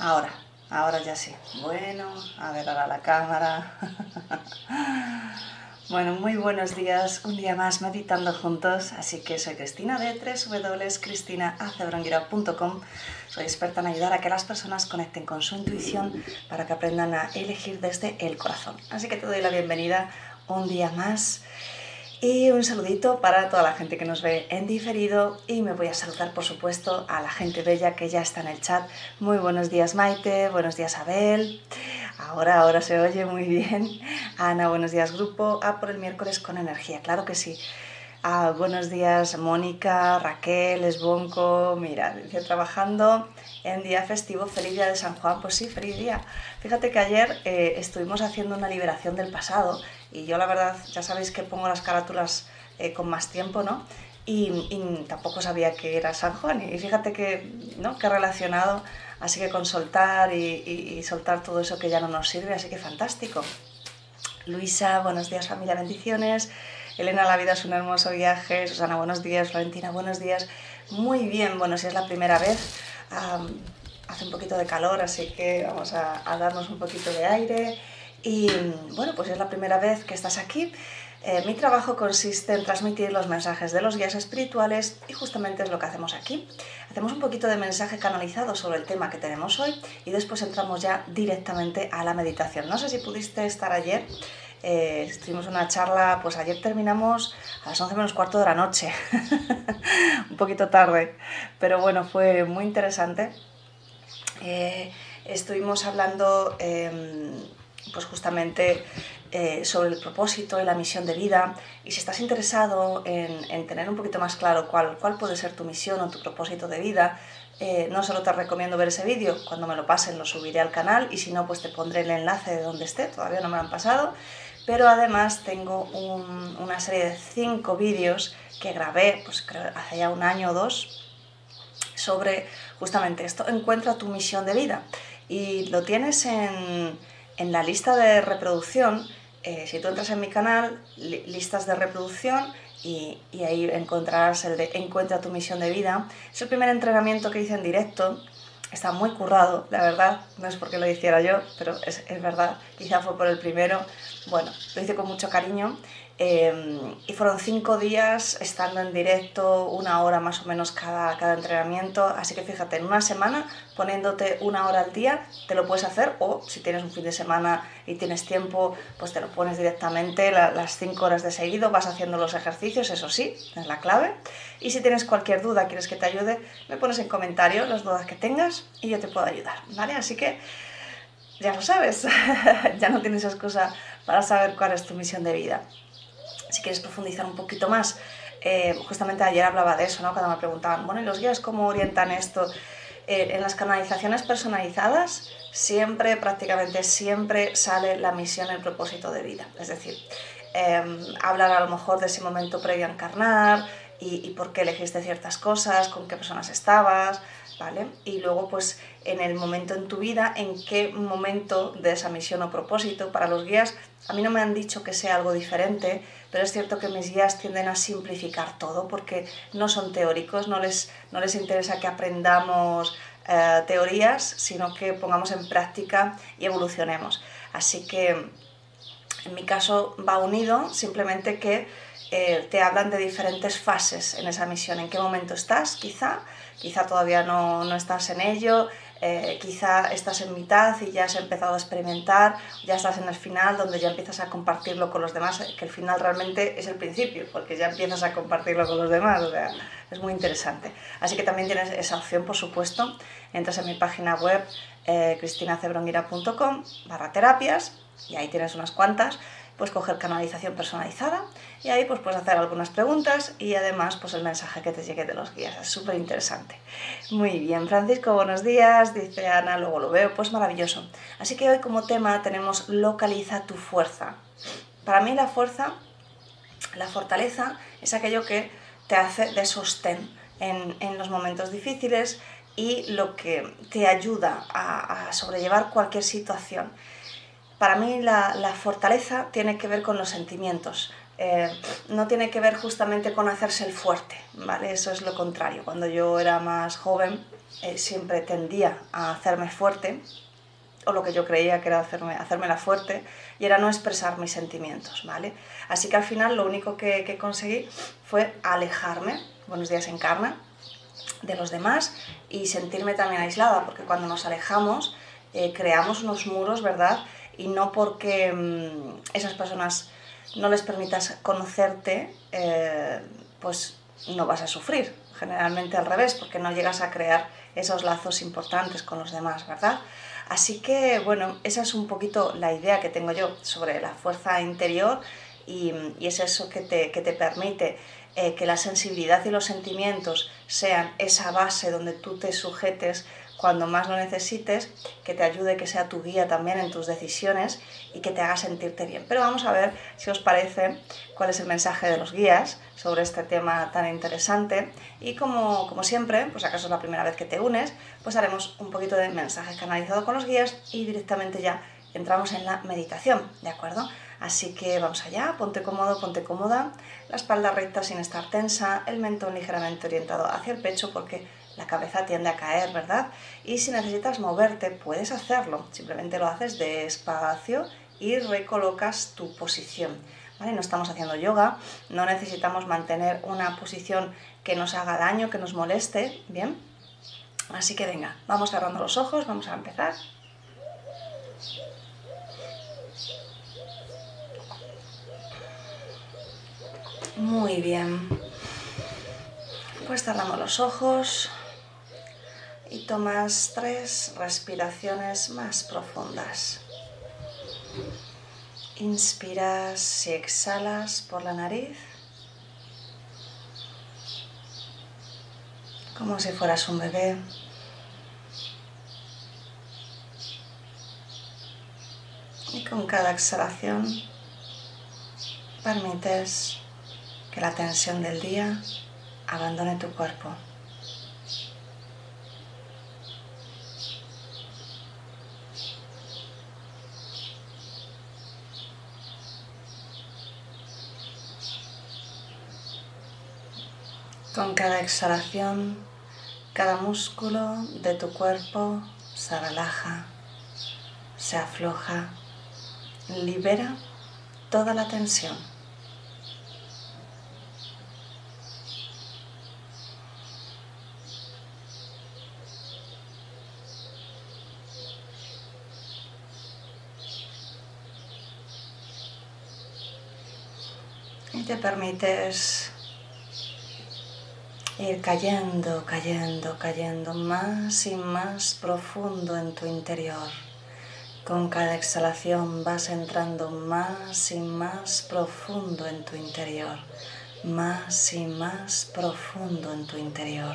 Ahora, ahora ya sí. Bueno, a ver ahora la cámara. bueno, muy buenos días. Un día más meditando juntos. Así que soy Cristina de www.cristinaacebrongiro.com. Soy experta en ayudar a que las personas conecten con su intuición para que aprendan a elegir desde el corazón. Así que te doy la bienvenida un día más. Y un saludito para toda la gente que nos ve en diferido y me voy a saludar por supuesto a la gente bella que ya está en el chat. Muy buenos días Maite, buenos días Abel. Ahora, ahora se oye muy bien. Ana, buenos días grupo. Ah, por el miércoles con energía, claro que sí. Ah, buenos días Mónica, Raquel, Esbonco. Mira, dice trabajando en día festivo, feliz día de San Juan. Pues sí, feliz día. Fíjate que ayer eh, estuvimos haciendo una liberación del pasado y yo la verdad, ya sabéis que pongo las carátulas eh, con más tiempo, ¿no? Y, tampoco sabía que era San Juan. Y fíjate que, ¿no? que relacionado, así que con soltar y, soltar todo eso que ya no nos sirve, así que fantástico. Luisa, buenos días familia, bendiciones. Elena, la vida es un hermoso viaje. Susana, buenos días. Florentina, buenos días. Muy bien, bueno, si es la primera vez, hace un poquito de calor, así que vamos a, a darnos un poquito de aire. Y bueno, pues es la primera vez que estás aquí. Eh, mi trabajo consiste en transmitir los mensajes de los guías espirituales y justamente es lo que hacemos aquí. Hacemos un poquito de mensaje canalizado sobre el tema que tenemos hoy y después entramos ya directamente a la meditación. No sé si pudiste estar ayer, eh, estuvimos en una charla, pues ayer terminamos a las 11 menos cuarto de la noche, un poquito tarde, pero bueno, fue muy interesante. Eh, estuvimos hablando em, pues justamente eh, sobre el propósito y la misión de vida. Y si estás interesado en, tener un poquito más claro cuál, cuál, puede ser tu misión o tu propósito de vida, eh, no solo te recomiendo ver ese vídeo, cuando me lo pasen lo subiré al canal y si no, pues te pondré el enlace de donde esté, todavía no me lo han pasado. Pero además tengo una serie de cinco vídeos que grabé, pues creo hace ya un año o dos, sobre justamente esto, encuentra tu misión de vida. Y lo tienes en, en la lista de reproducción, eh, si tú entras en mi canal, listas de reproducción, y, ahí encontrarás el de Encuentra tu misión de vida. Es el primer entrenamiento que hice en directo, está muy currado, la verdad, no es porque lo hiciera yo, pero es, es verdad, quizá fue por el primero. Bueno, lo hice con mucho cariño Em, y fueron cinco días estando en directo, una hora más o menos cada, cada entrenamiento. Así que fíjate, en una semana poniéndote una hora al día te lo puedes hacer o si tienes un fin de semana y tienes tiempo, pues te lo pones directamente las cinco horas de seguido, vas haciendo los ejercicios, eso sí, es la clave. Y si tienes cualquier duda, quieres que te ayude, me pones en comentario las dudas que tengas y yo te puedo ayudar, ¿vale? Así que ya lo sabes, ya no tienes excusa para saber cuál es tu misión de vida si quieres profundizar un poquito más, eh, justamente ayer hablaba de eso, ¿no? Cuando me preguntaban, bueno, ¿y los guías cómo orientan esto? Eh, en las canalizaciones personalizadas siempre, prácticamente siempre sale la misión, el propósito de vida. Es decir, em, hablar a lo mejor de ese momento previo a encarnar y, y por qué elegiste ciertas cosas, con qué personas estabas, ¿vale? Y luego, pues, en el momento en tu vida, en qué momento de esa misión o propósito. Para los guías, a mí no me han dicho que sea algo diferente, pero es cierto que mis guías tienden a simplificar todo porque no son teóricos, no les, no les interesa que aprendamos eh, teorías, sino que pongamos en práctica y evolucionemos. Así que en mi caso va unido simplemente que eh, te hablan de diferentes fases en esa misión, en qué momento estás, quizá, quizá todavía no, no estás en ello, eh, quizá estás en mitad y ya has empezado a experimentar, ya estás en el final donde ya empiezas a compartirlo con los demás, que el final realmente es el principio, porque ya empiezas a compartirlo con los demás, o sea, es muy interesante. Así que también tienes esa opción, por supuesto, entras en mi página web eh, cristinacebronguira.com barra terapias y ahí tienes unas cuantas pues coger canalización personalizada y ahí pues puedes hacer algunas preguntas y además pues el mensaje que te llegue de los guías. Es súper interesante. Muy bien, Francisco, buenos días, dice Ana, luego lo veo, pues maravilloso. Así que hoy como tema tenemos localiza tu fuerza. Para mí la fuerza, la fortaleza es aquello que te hace de sostén en, en los momentos difíciles y lo que te ayuda a, a sobrellevar cualquier situación. Para mí la, fortaleza tiene que ver con los sentimientos, eh, no tiene que ver justamente con hacerse el fuerte, ¿vale? Eso es lo contrario. Cuando yo era más joven eh, siempre tendía a hacerme fuerte, o lo que yo creía que era hacerme, la fuerte, y era no expresar mis sentimientos, ¿vale? Así que al final lo único que, conseguí fue alejarme, buenos días encarna, de los demás y sentirme también aislada, porque cuando nos alejamos eh, creamos unos muros, ¿verdad? Y no porque mm, esas personas no les permitas conocerte, eh, pues no vas a sufrir. Generalmente al revés, porque no llegas a crear esos lazos importantes con los demás, ¿verdad? Así que, bueno, esa es un poquito la idea que tengo yo sobre la fuerza interior y, es eso que te, que te permite eh, que la sensibilidad y los sentimientos sean esa base donde tú te sujetes cuando más lo necesites, que te ayude, que sea tu guía también en tus decisiones y que te haga sentirte bien. Pero vamos a ver si os parece cuál es el mensaje de los guías sobre este tema tan interesante y como, como siempre, pues acaso es la primera vez que te unes, pues haremos un poquito de mensaje canalizado con los guías y directamente ya entramos en la meditación, ¿de acuerdo? Así que vamos allá, ponte cómodo, ponte cómoda, la espalda recta sin estar tensa, el mentón ligeramente orientado hacia el pecho porque la cabeza tiende a caer, ¿verdad? Y si necesitas moverte, puedes hacerlo. Simplemente lo haces despacio y recolocas tu posición. ¿Vale? No estamos haciendo yoga, no necesitamos mantener una posición que nos haga daño, que nos moleste, ¿bien? Así que venga, vamos cerrando los ojos, vamos a empezar. Muy bien. Pues cerramos los ojos y tomas tres respiraciones más profundas. Inspiras y exhalas por la nariz como si fueras un bebé. Y con cada exhalación permites que la tensión del día abandone tu cuerpo. Con cada exhalación, cada músculo de tu cuerpo se relaja, se afloja, libera toda la tensión. Y te permites ir cayendo, cayendo, cayendo más y más profundo en tu interior. Con cada exhalación vas entrando más y más profundo en tu interior, más y más profundo en tu interior.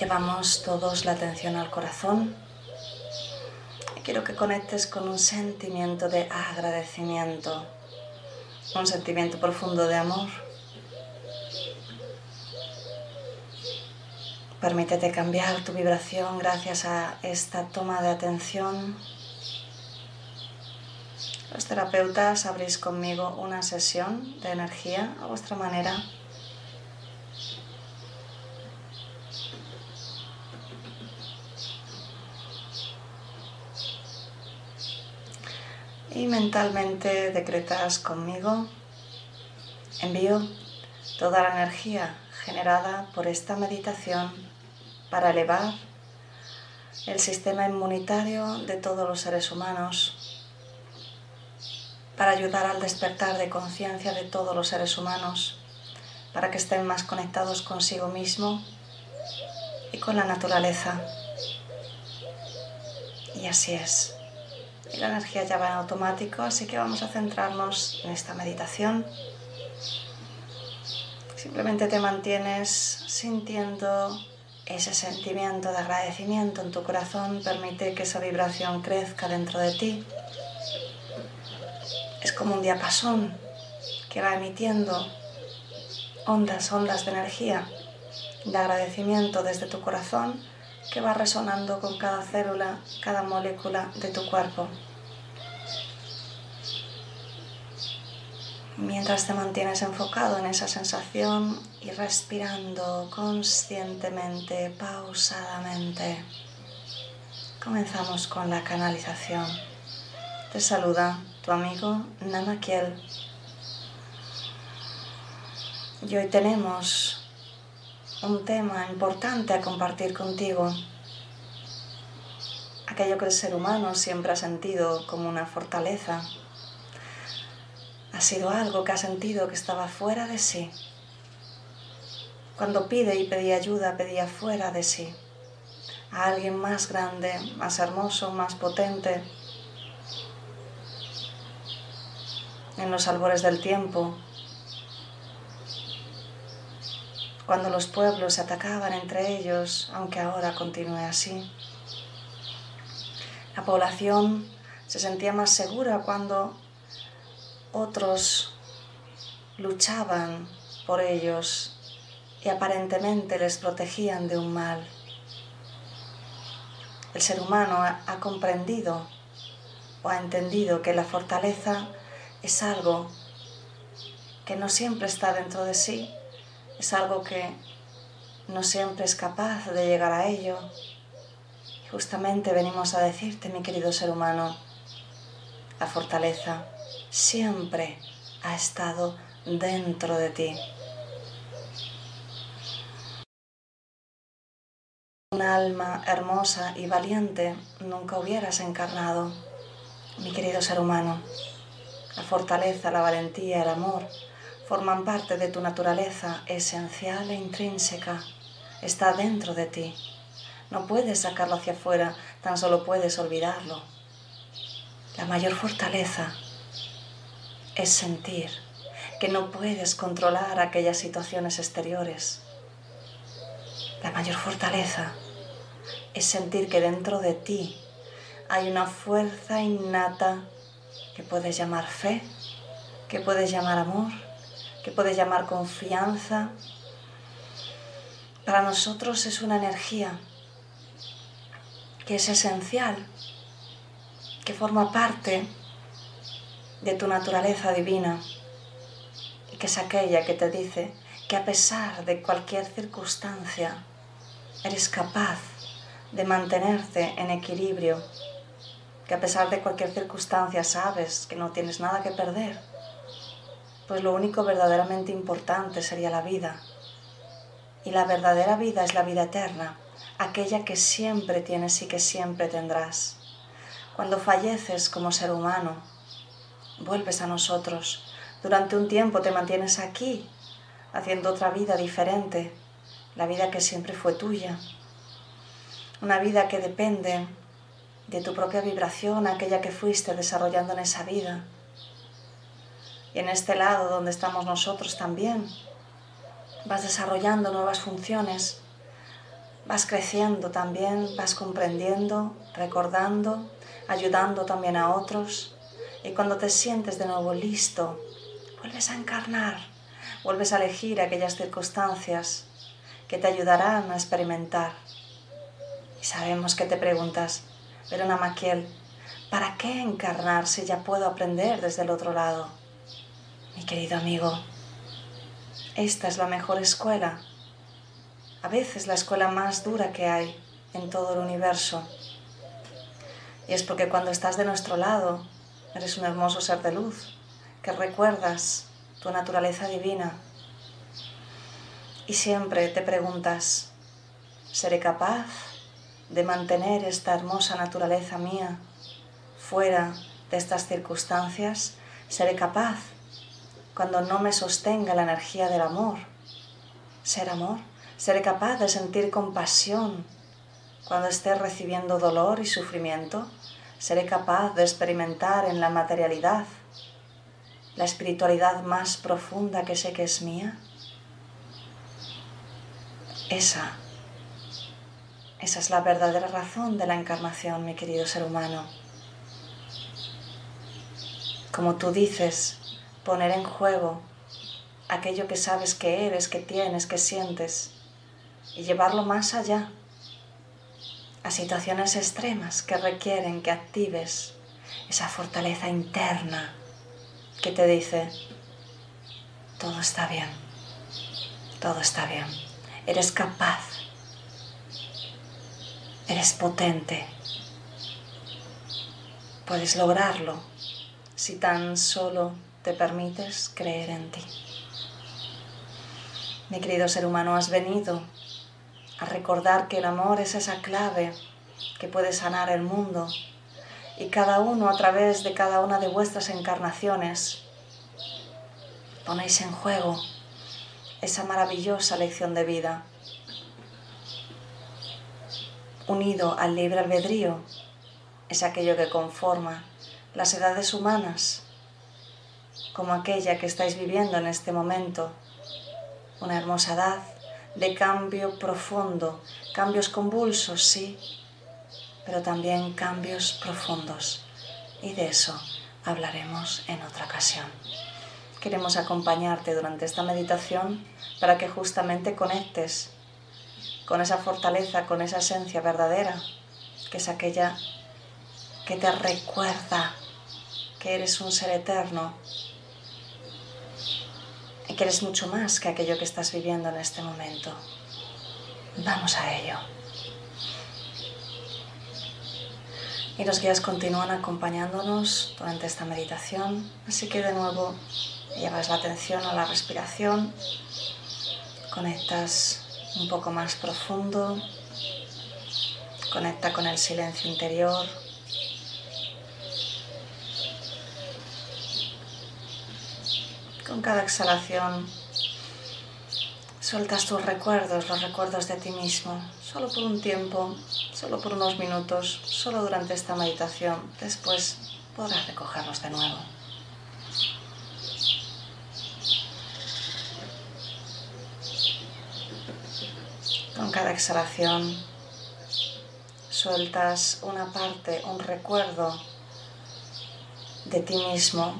Llevamos todos la atención al corazón. Quiero que conectes con un sentimiento de agradecimiento un sentimiento profundo de amor. Permítete cambiar tu vibración gracias a esta toma de atención. Los terapeutas abrís conmigo una sesión de energía a vuestra manera. Y mentalmente decretas conmigo, envío toda la energía generada por esta meditación para elevar el sistema inmunitario de todos los seres humanos, para ayudar al despertar de conciencia de todos los seres humanos, para que estén más conectados consigo mismo y con la naturaleza. Y así es. Y la energía ya va en automático, así que vamos a centrarnos en esta meditación. Simplemente te mantienes sintiendo ese sentimiento de agradecimiento en tu corazón, permite que esa vibración crezca dentro de ti. Es como un diapasón que va emitiendo ondas, ondas de energía, de agradecimiento desde tu corazón que va resonando con cada célula, cada molécula de tu cuerpo. Mientras te mantienes enfocado en esa sensación y respirando conscientemente, pausadamente, comenzamos con la canalización. Te saluda tu amigo Namakiel. Y hoy tenemos un tema importante a compartir contigo. Aquello que el ser humano siempre ha sentido como una fortaleza. Ha sido algo que ha sentido que estaba fuera de sí. Cuando pide y pedía ayuda, pedía fuera de sí. A alguien más grande, más hermoso, más potente. En los albores del tiempo, cuando los pueblos se atacaban entre ellos, aunque ahora continúe así. La población se sentía más segura cuando otros luchaban por ellos y aparentemente les protegían de un mal. El ser humano ha comprendido o ha entendido que la fortaleza es algo que no siempre está dentro de sí, es algo que no siempre es capaz de llegar a ello. Y justamente venimos a decirte, mi querido ser humano, la fortaleza siempre ha estado dentro de ti. Una alma hermosa y valiente nunca hubieras encarnado, mi querido ser humano. La fortaleza, la valentía, el amor forman parte de tu naturaleza esencial e intrínseca. Está dentro de ti. No puedes sacarlo hacia afuera, tan solo puedes olvidarlo. La mayor fortaleza es sentir que no puedes controlar aquellas situaciones exteriores. La mayor fortaleza es sentir que dentro de ti hay una fuerza innata que puedes llamar fe, que puedes llamar amor, que puedes llamar confianza, para nosotros es una energía que es esencial, que forma parte de tu naturaleza divina y que es aquella que te dice que a pesar de cualquier circunstancia eres capaz de mantenerte en equilibrio, que a pesar de cualquier circunstancia sabes que no tienes nada que perder pues lo único verdaderamente importante sería la vida. Y la verdadera vida es la vida eterna, aquella que siempre tienes y que siempre tendrás. Cuando falleces como ser humano, vuelves a nosotros. Durante un tiempo te mantienes aquí, haciendo otra vida diferente, la vida que siempre fue tuya. Una vida que depende de tu propia vibración, aquella que fuiste desarrollando en esa vida y en este lado donde estamos nosotros también. Vas desarrollando nuevas funciones, vas creciendo también, vas comprendiendo, recordando, ayudando también a otros. Y cuando te sientes de nuevo listo, vuelves a encarnar, vuelves a elegir aquellas circunstancias que te ayudarán a experimentar. Y sabemos que te preguntas, Verona Maquiel, ¿para qué encarnar si ya puedo aprender desde el otro lado? Mi querido amigo, esta es la mejor escuela, a veces la escuela más dura que hay en todo el universo. Y es porque cuando estás de nuestro lado, eres un hermoso ser de luz, que recuerdas tu naturaleza divina. Y siempre te preguntas, ¿seré capaz de mantener esta hermosa naturaleza mía fuera de estas circunstancias? ¿Seré capaz cuando no me sostenga la energía del amor? ¿Ser amor? ¿Seré capaz de sentir compasión cuando esté recibiendo dolor y sufrimiento? ¿Seré capaz de experimentar en la materialidad la espiritualidad más profunda que sé que es mía? Esa, esa es la verdadera razón de la encarnación, mi querido ser humano. Como tú dices, poner en juego aquello que sabes que eres, que tienes, que sientes, y llevarlo más allá, a situaciones extremas que requieren que actives esa fortaleza interna que te dice, todo está bien, todo está bien, eres capaz, eres potente, puedes lograrlo si tan solo te permites creer en ti. Mi querido ser humano, has venido a recordar que el amor es esa clave que puede sanar el mundo y cada uno a través de cada una de vuestras encarnaciones ponéis en juego esa maravillosa lección de vida. Unido al libre albedrío es aquello que conforma las edades humanas, como aquella que estáis viviendo en este momento, una hermosa edad de cambio profundo, cambios convulsos, sí, pero también cambios profundos. Y de eso hablaremos en otra ocasión. Queremos acompañarte durante esta meditación para que justamente conectes con esa fortaleza, con esa esencia verdadera, que es aquella que te recuerda que eres un ser eterno y que eres mucho más que aquello que estás viviendo en este momento. Vamos a ello. y los guías continúan acompañándonos durante esta meditación. Así que de nuevo llevas la atención a la respiración, conectas un poco más profundo, conecta con el silencio interior. Con cada exhalación sueltas tus recuerdos, los recuerdos de ti mismo, solo por un tiempo, solo por unos minutos, solo durante esta meditación. Después podrás recogerlos de nuevo. Con cada exhalación sueltas una parte, un recuerdo de ti mismo,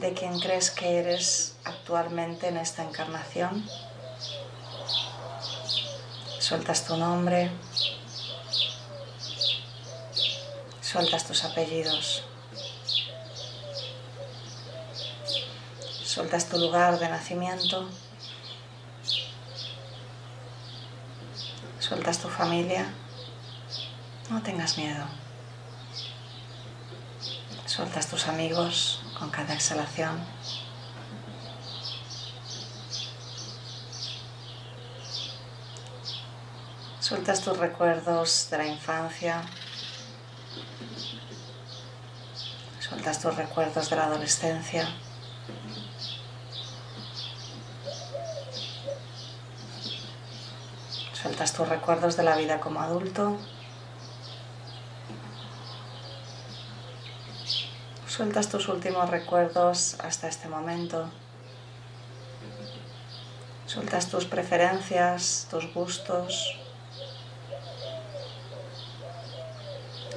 de quien crees que eres actualmente en esta encarnación. Sueltas tu nombre, sueltas tus apellidos, sueltas tu lugar de nacimiento, sueltas tu familia, no tengas miedo, sueltas tus amigos con cada exhalación. Sueltas tus recuerdos de la infancia. Sueltas tus recuerdos de la adolescencia. Sueltas tus recuerdos de la vida como adulto. Sueltas tus últimos recuerdos hasta este momento. Sueltas tus preferencias, tus gustos,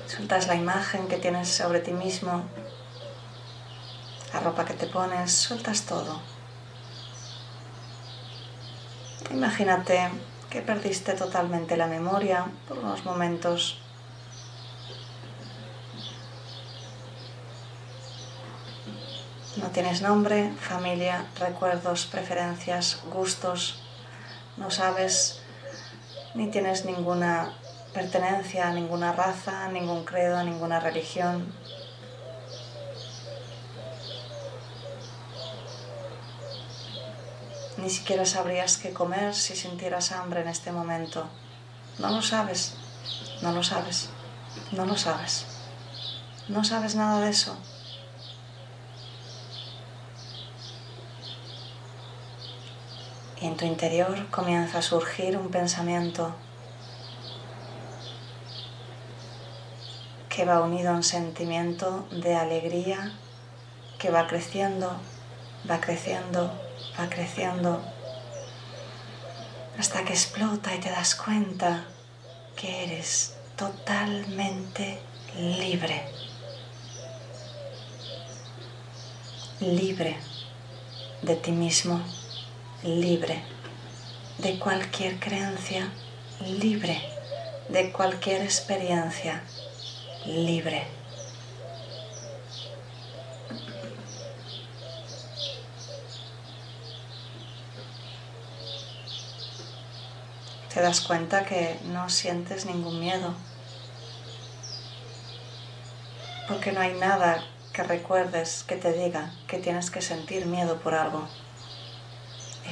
Sueltas la imagen que tienes sobre ti mismo, la ropa que te pones, sueltas todo. Imagínate que perdiste totalmente la memoria por unos momentos. No tienes nombre, familia, recuerdos, preferencias, gustos. No sabes ni tienes ninguna pertenencia a ninguna raza, a ningún credo, a ninguna religión. Ni siquiera sabrías qué comer si sintieras hambre en este momento. No lo sabes, no lo sabes, no lo sabes. No sabes nada de eso. Y en tu interior comienza a surgir un pensamiento que va unido a un sentimiento de alegría que va creciendo, va creciendo, va creciendo, hasta que explota y te das cuenta que eres totalmente libre. Libre de ti mismo, libre de cualquier creencia, libre de cualquier experiencia, libre. Te das cuenta que no sientes ningún miedo, porque no hay nada que recuerdes que te diga que tienes que sentir miedo por algo.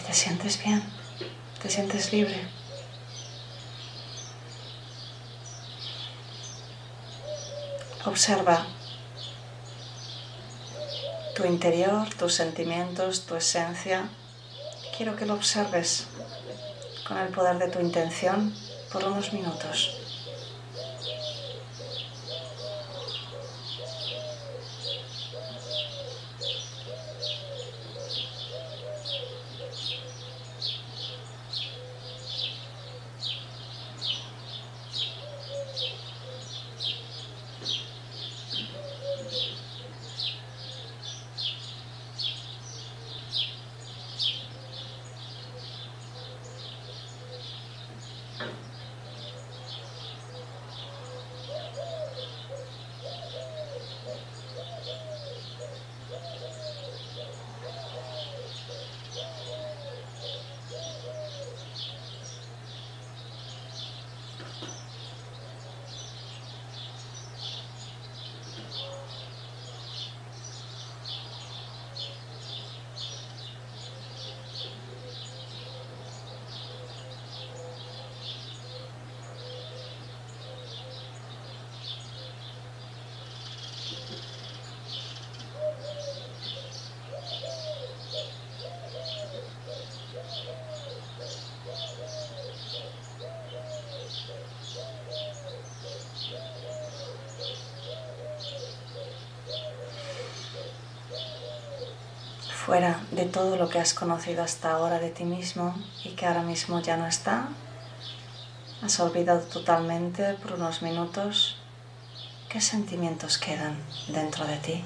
Te sientes bien, te sientes libre. Observa tu interior, tus sentimientos, tu esencia. Quiero que lo observes con el poder de tu intención por unos minutos. Fuera de todo lo que has conocido hasta ahora de ti mismo y que ahora mismo ya no está. Has olvidado totalmente por unos minutos qué sentimientos quedan dentro de ti.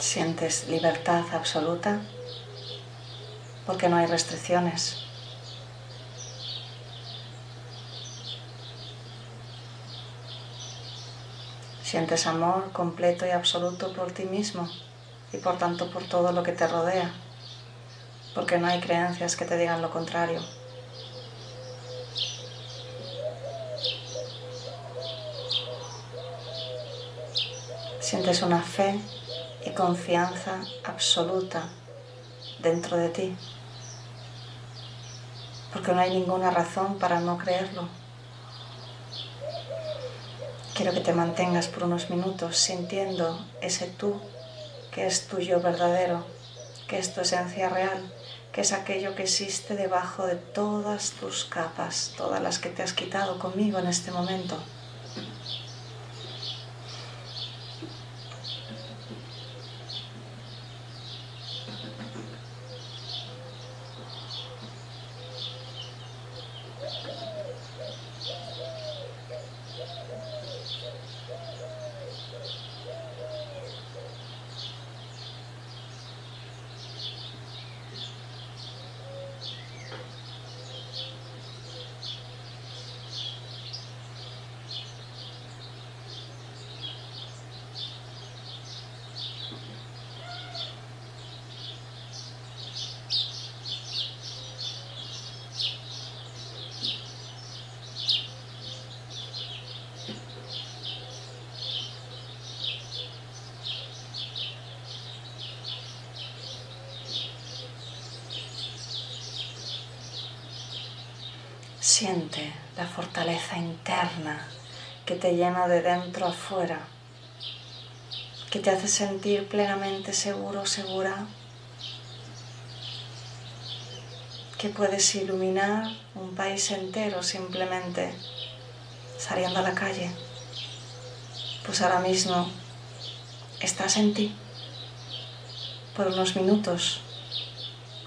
¿Sientes libertad absoluta? Porque no hay restricciones. Sientes amor completo y absoluto por ti mismo y por tanto por todo lo que te rodea, porque no hay creencias que te digan lo contrario. Sientes una fe y confianza absoluta dentro de ti, porque no hay ninguna razón para no creerlo. Quiero que te mantengas por unos minutos sintiendo ese tú que es tuyo verdadero, que es tu esencia real, que es aquello que existe debajo de todas tus capas, todas las que te has quitado conmigo en este momento. Que te llena de dentro a fuera, que te hace sentir plenamente seguro, segura, que puedes iluminar un país entero simplemente saliendo a la calle. Pues ahora mismo estás en ti por unos minutos,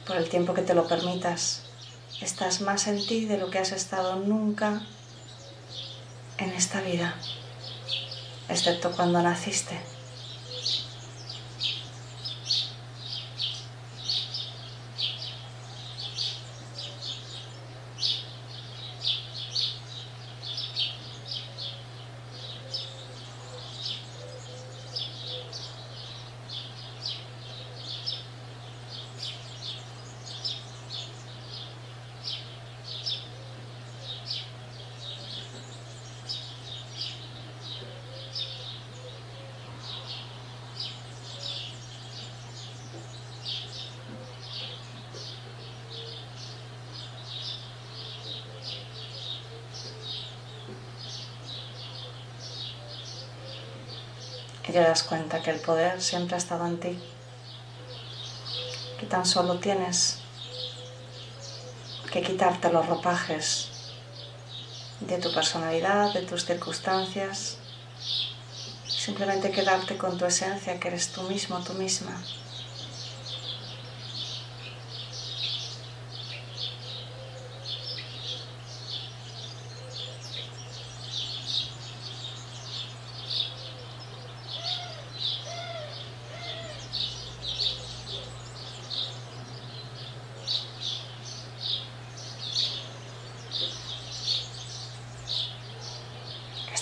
por el tiempo que te lo permitas. Estás más en ti de lo que has estado nunca en esta vida, excepto cuando naciste. Te das cuenta que el poder siempre ha estado en ti, que tan solo tienes que quitarte los ropajes de tu personalidad, de tus circunstancias, simplemente quedarte con tu esencia, que eres tú mismo, tú misma.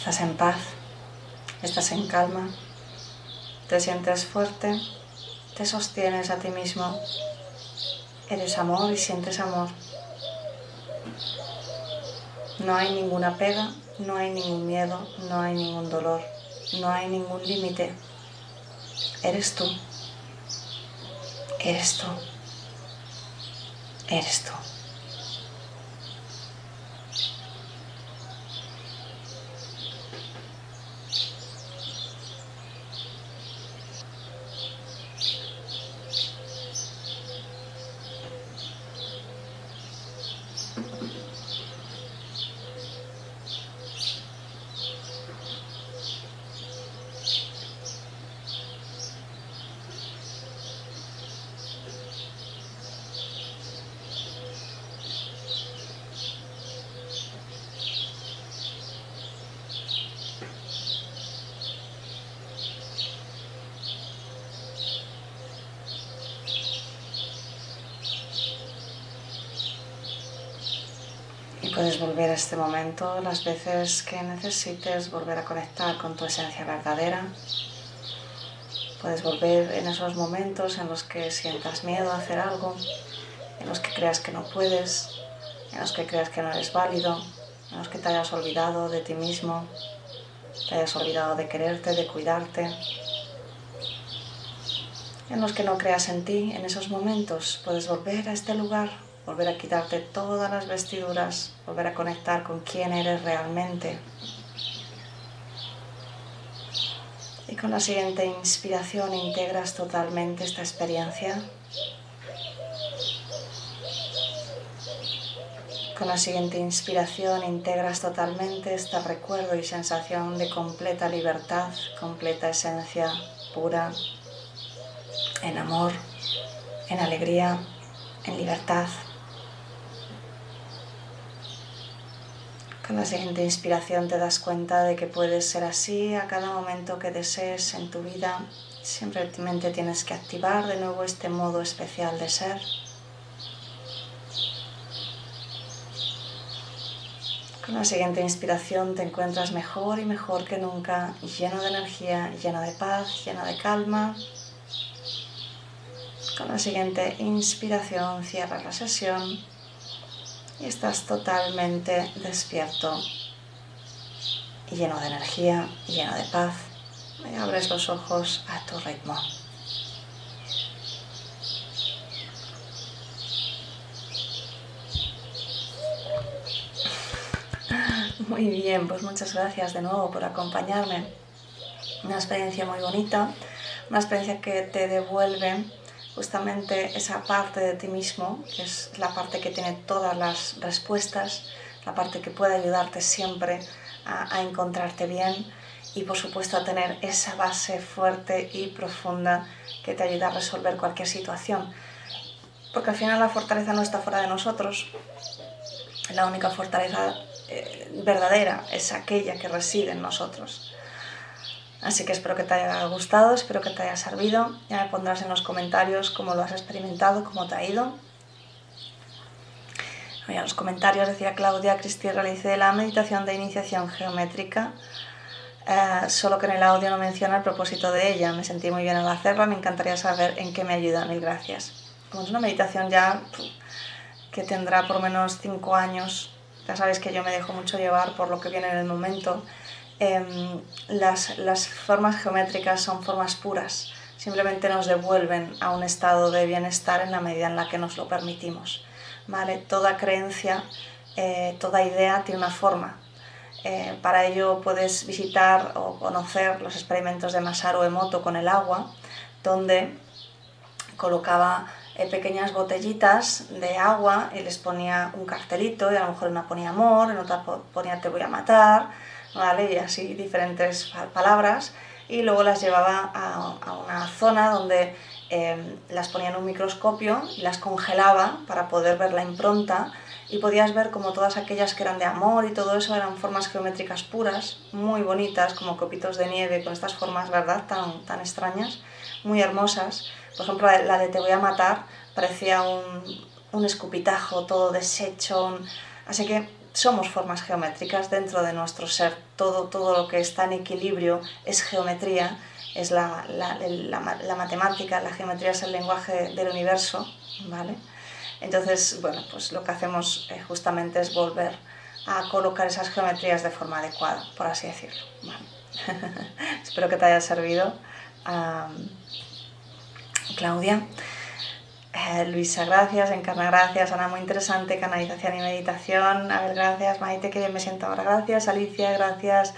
Estás en paz, estás en calma, te sientes fuerte, te sostienes a ti mismo, eres amor y sientes amor. No hay ninguna pega, no hay ningún miedo, no hay ningún dolor, no hay ningún límite. Eres tú, eres tú, eres tú. puedes volver a este momento las veces que necesites, volver a conectar con tu esencia verdadera. Puedes volver en esos momentos en los que sientas miedo a hacer algo, en los que creas que no puedes, en los que creas que no eres válido, en los que te hayas olvidado de ti mismo, te hayas olvidado de quererte, de cuidarte, en los que no creas en ti, en esos momentos puedes volver a este lugar volver a quitarte todas las vestiduras, volver a conectar con quién eres realmente. Y con la siguiente inspiración integras totalmente esta experiencia. Con la siguiente inspiración integras totalmente este recuerdo y sensación de completa libertad, completa esencia pura, en amor, en alegría, en libertad. La siguiente inspiración te das cuenta de que puedes ser así a cada momento que desees en tu vida. Simplemente tienes que activar de nuevo este modo especial de ser. Con la siguiente inspiración te encuentras mejor y mejor que nunca, lleno de energía, lleno de paz, lleno de calma. Con la siguiente inspiración cierras la sesión y estás totalmente despierto lleno de energía, lleno de paz. Abres los ojos a tu ritmo. Muy bien, pues muchas gracias de nuevo por acompañarme. Una experiencia muy bonita, una experiencia que te devuelve justamente esa parte de ti mismo, que es la parte que tiene todas las respuestas, la parte que puede ayudarte siempre a, encontrarte bien y por supuesto a tener esa base fuerte y profunda que te ayuda a resolver cualquier situación. Porque al final la fortaleza no está fuera de nosotros, la única fortaleza eh, verdadera es aquella que reside en nosotros. Así que espero que te haya gustado, espero que te haya servido. Ya me pondrás en los comentarios cómo lo has experimentado, cómo te ha ido. En los comentarios decía Claudia, Cristi realicé la meditación de iniciación geométrica, eh, solo que en el audio no menciona el propósito de ella. Me sentí muy bien al hacerla, me encantaría saber en qué me ayuda. Mil gracias. Como es una meditación ya que tendrá por menos cinco años, ya sabéis que yo me dejo mucho llevar por lo que viene en el momento Em, las, las formas geométricas son formas puras, simplemente nos devuelven a un estado de bienestar en la medida en la que nos lo permitimos. ¿vale? Toda creencia, eh, toda idea tiene una forma. Eh, para ello puedes visitar o conocer los experimentos de Masaru Emoto con el agua, donde colocaba eh, pequeñas botellitas de agua y les ponía un cartelito y a lo mejor una ponía amor, en otra ponía te voy a matar, ¿vale? Y así diferentes palabras y luego las llevaba a, una zona donde em, las ponía en un microscopio y las congelaba para poder ver la impronta y podías ver como todas aquellas que eran de amor y todo eso eran formas geométricas puras, muy bonitas, como copitos de nieve con estas formas, ¿verdad?, tan, tan extrañas, muy hermosas. Por ejemplo, la de Te voy a matar parecía un, un escupitajo todo deshecho, así que somos formas geométricas dentro de nuestro ser. Todo, todo lo que está en equilibrio es geometría, es la, la, matemática, la geometría es el lenguaje del universo, ¿vale? Entonces, bueno, pues lo que hacemos eh, justamente es volver a colocar esas geometrías de forma adecuada, por así decirlo. Espero que te haya servido, Claudia. Eh, Luisa, gracias. Encarna, gracias. Ana, muy interesante. Canalización y meditación. A ver, gracias. Maite, que bien me siento ahora. Gracias. Alicia, gracias.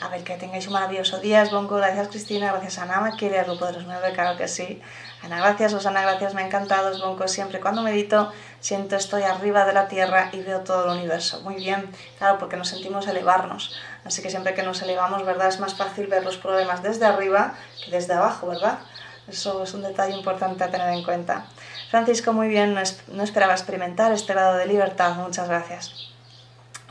A ver, que tengáis un maravilloso día. Bonco, gracias Cristina, gracias Ana. ¿Me el grupo de los nueve? Claro que sí. Ana, gracias. Susana, gracias. Me ha encantado. Bonco, siempre cuando medito siento estoy arriba de la tierra y veo todo el universo. Muy bien, claro, porque nos sentimos elevarnos. Así que siempre que nos elevamos, ¿verdad? Es más fácil ver los problemas desde arriba que desde abajo, ¿verdad? Eso es un detalle importante a tener en cuenta. Francisco, muy bien, no, esperaba experimentar este grado de libertad, muchas gracias.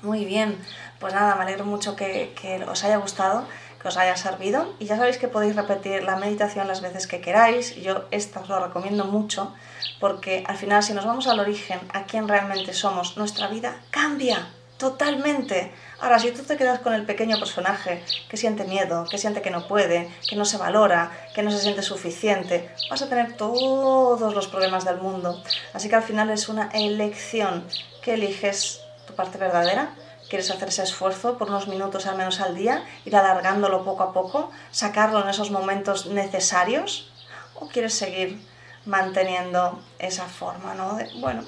Muy bien, pues nada, me alegro mucho que, que os haya gustado, que os haya servido y ya sabéis que podéis repetir la meditación las veces que queráis. Yo esta os lo recomiendo mucho porque al final si nos vamos al origen, a quién realmente somos, nuestra vida cambia totalmente. Ahora, si tú te quedas con el pequeño personaje que siente miedo, que siente que no puede, que no se valora, que no se siente suficiente, vas a tener todos los problemas del mundo. Así que al final es una elección que eliges tu parte verdadera. ¿Quieres hacer ese esfuerzo por unos minutos al menos al día, ir alargándolo poco a poco, sacarlo en esos momentos necesarios? ¿O quieres seguir manteniendo esa forma, ¿no? bueno,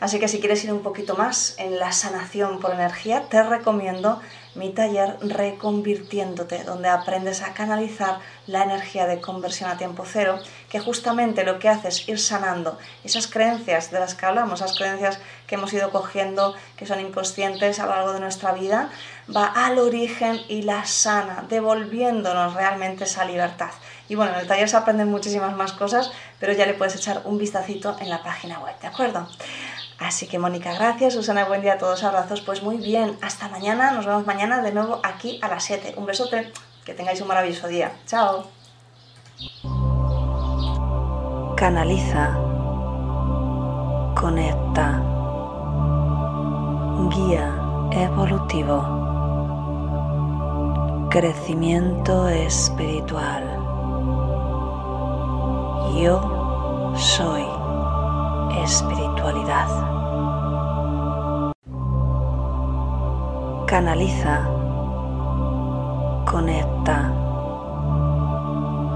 así que si quieres ir un poquito más en la sanación por energía, te recomiendo mi taller Reconvirtiéndote, donde aprendes a canalizar la energía de conversión a tiempo cero, que justamente lo que hace es ir sanando esas creencias de las que hablamos, esas creencias que hemos ido cogiendo, que son inconscientes a lo largo de nuestra vida, va al origen y la sana, devolviéndonos realmente esa libertad. Y bueno, en el taller se aprenden muchísimas más cosas, pero ya le puedes echar un vistacito en la página web, ¿de acuerdo? Así que Mónica, gracias. Susana, buen día a todos. Abrazos. Pues muy bien. Hasta mañana. Nos vemos mañana de nuevo aquí a las 7. Un besote. Que tengáis un maravilloso día. Chao. Canaliza. Conecta. Guía evolutivo. Crecimiento espiritual. Yo soy espiritualidad. Canaliza, conecta